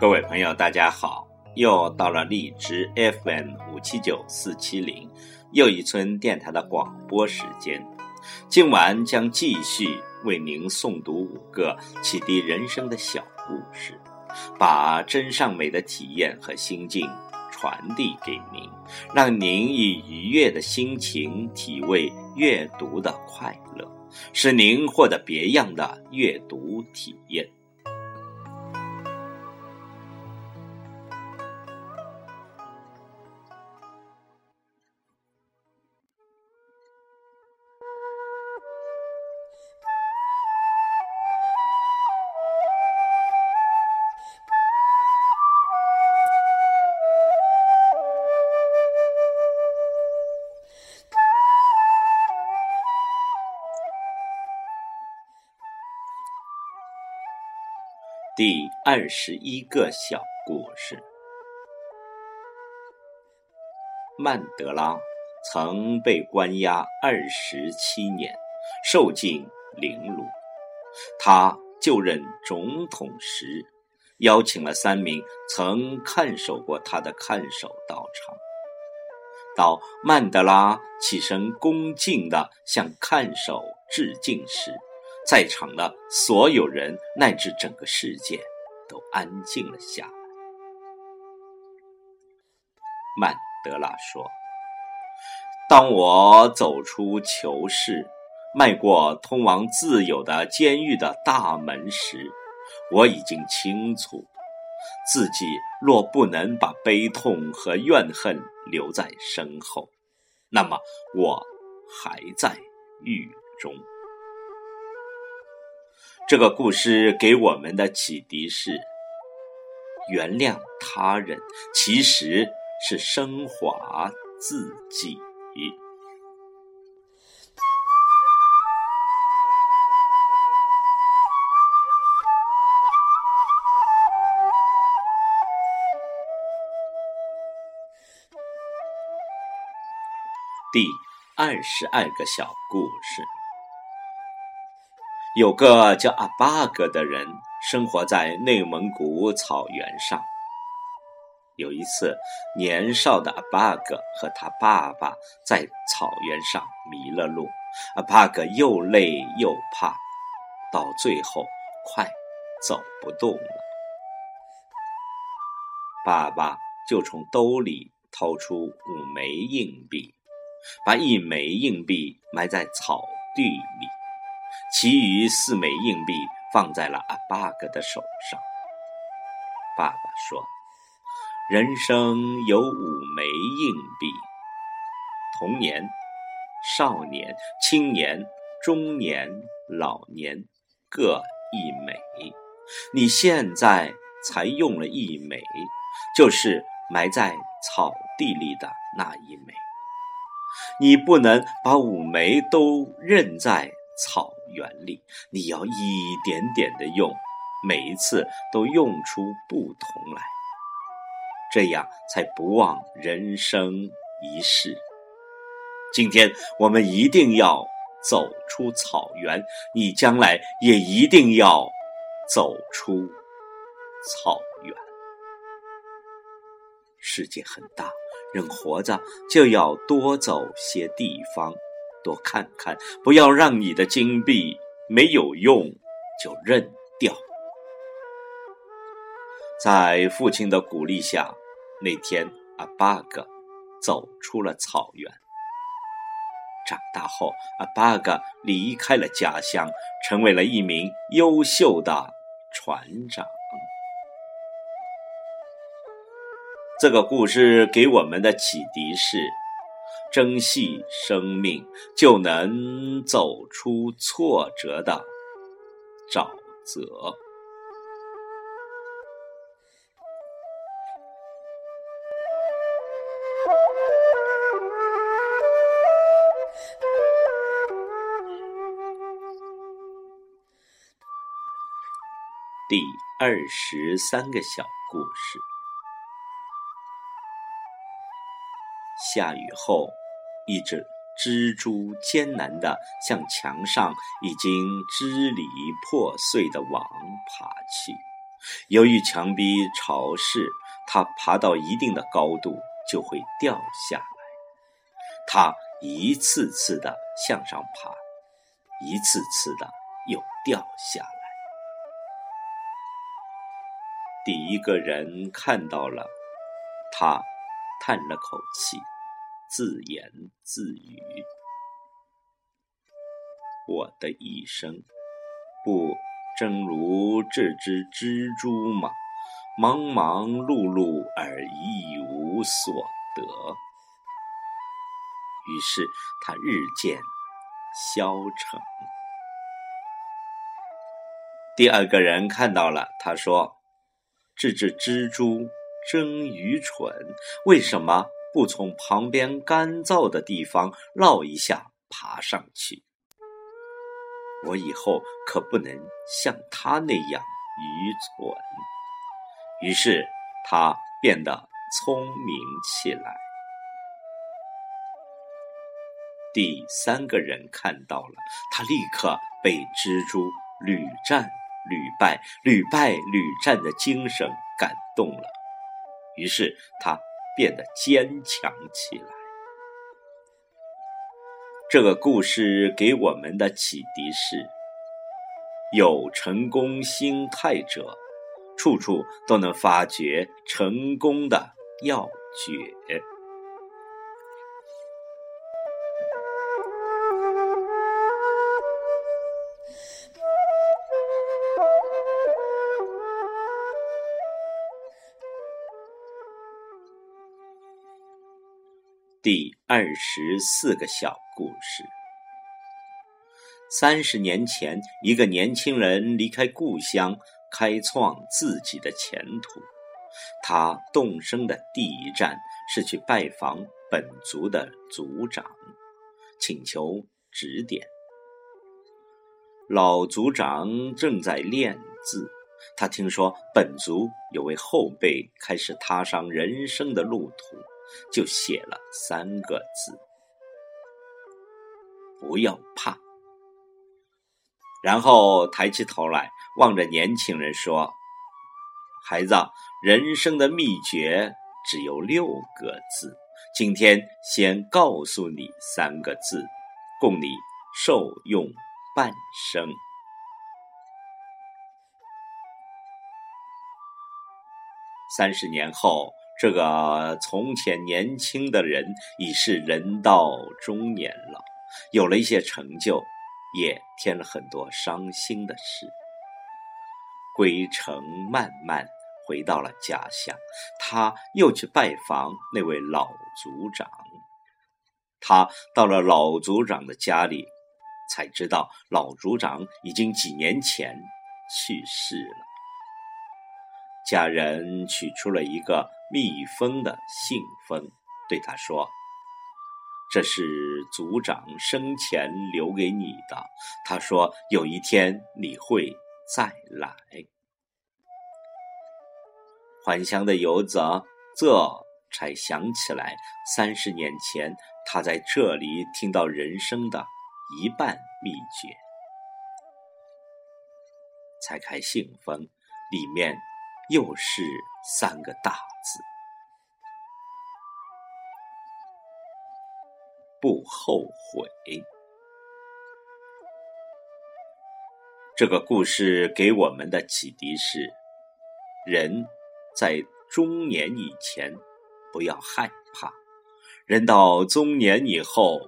各位朋友，大家好！又到了荔枝 FM 五七九四七零又一村电台的广播时间。今晚将继续为您诵读五个启迪人生的小故事，把真善美的体验和心境传递给您，让您以愉悦的心情体味阅读的快乐，使您获得别样的阅读体验。第二十一个小故事：曼德拉曾被关押二十七年，受尽凌辱。他就任总统时，邀请了三名曾看守过他的看守到场。当曼德拉起身恭敬地向看守致敬时，在场的所有人乃至整个世界都安静了下来。曼德拉说：“当我走出囚室，迈过通往自由的监狱的大门时，我已经清楚，自己若不能把悲痛和怨恨留在身后，那么我还在狱中。”这个故事给我们的启迪是：原谅他人其实是升华自己。第二十二个小故事。有个叫阿巴格的人生活在内蒙古草原上。有一次，年少的阿巴格和他爸爸在草原上迷了路，阿巴格又累又怕，到最后快走不动了。爸爸就从兜里掏出五枚硬币，把一枚硬币埋在草地里。其余四枚硬币放在了阿巴格的手上。爸爸说：“人生有五枚硬币，童年、少年、青年、中年、老年各一枚。你现在才用了一枚，就是埋在草地里的那一枚。你不能把五枚都扔在。”草原理，你要一点点的用，每一次都用出不同来，这样才不忘人生一世。今天我们一定要走出草原，你将来也一定要走出草原。世界很大，人活着就要多走些地方。多看看，不要让你的金币没有用就扔掉。在父亲的鼓励下，那天阿巴格走出了草原。长大后，阿巴格离开了家乡，成为了一名优秀的船长。这个故事给我们的启迪是。珍惜生命，就能走出挫折的沼泽。第二十三个小故事。下雨后，一只蜘蛛艰难地向墙上已经支离破碎的网爬去。由于墙壁潮湿，它爬到一定的高度就会掉下来。它一次次的向上爬，一次次的又掉下来。第一个人看到了，他叹了口气，自言自语：“我的一生，不正如这只蜘蛛吗？忙忙碌碌而一无所得。”于是他日渐消沉。第二个人看到了，他说。这只蜘蛛真愚蠢，为什么不从旁边干燥的地方绕一下爬上去？我以后可不能像他那样愚蠢。于是他变得聪明起来。第三个人看到了，他立刻被蜘蛛屡战。屡败屡败屡战的精神感动了，于是他变得坚强起来。这个故事给我们的启迪是：有成功心态者，处处都能发掘成功的要诀。第二十四个小故事：三十年前，一个年轻人离开故乡，开创自己的前途。他动身的第一站是去拜访本族的族长，请求指点。老族长正在练字，他听说本族有位后辈开始踏上人生的路途。就写了三个字：“不要怕。”然后抬起头来望着年轻人说：“孩子，人生的秘诀只有六个字，今天先告诉你三个字，供你受用半生。”三十年后。这个从前年轻的人已是人到中年了，有了一些成就，也添了很多伤心的事。归程漫漫，回到了家乡，他又去拜访那位老族长。他到了老族长的家里，才知道老族长已经几年前去世了。家人取出了一个密封的信封，对他说：“这是族长生前留给你的。他说有一天你会再来。”还乡的游子这才想起来，三十年前他在这里听到人生的一半秘诀。拆开信封，里面。又是三个大字：不后悔。这个故事给我们的启迪是：人在中年以前不要害怕，人到中年以后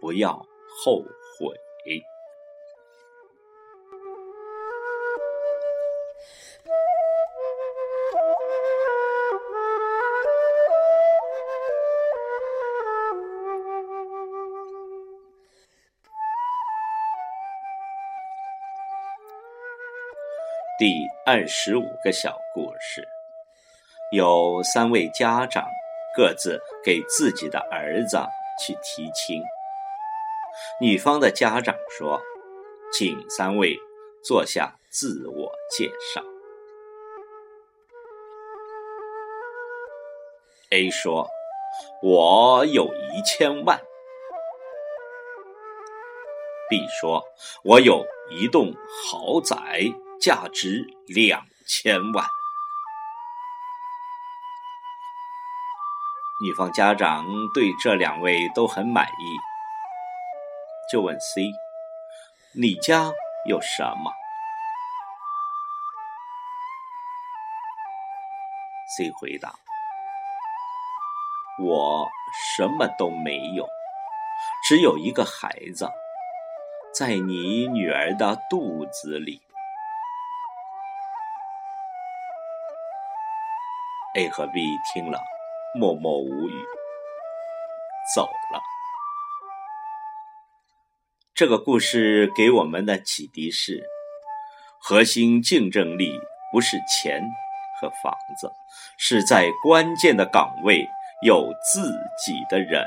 不要后悔。第二十五个小故事，有三位家长各自给自己的儿子去提亲。女方的家长说：“请三位坐下，自我介绍。”A 说：“我有一千万。”B 说：“我有一栋豪宅。”价值两千万。女方家长对这两位都很满意，就问 C：“ 你家有什么？”C 回答：“我什么都没有，只有一个孩子，在你女儿的肚子里。”A 和 B 听了。默默无语，走了。这个故事给我们的启迪是：核心竞争力不是钱和房子，是在关键的岗位有自己的人。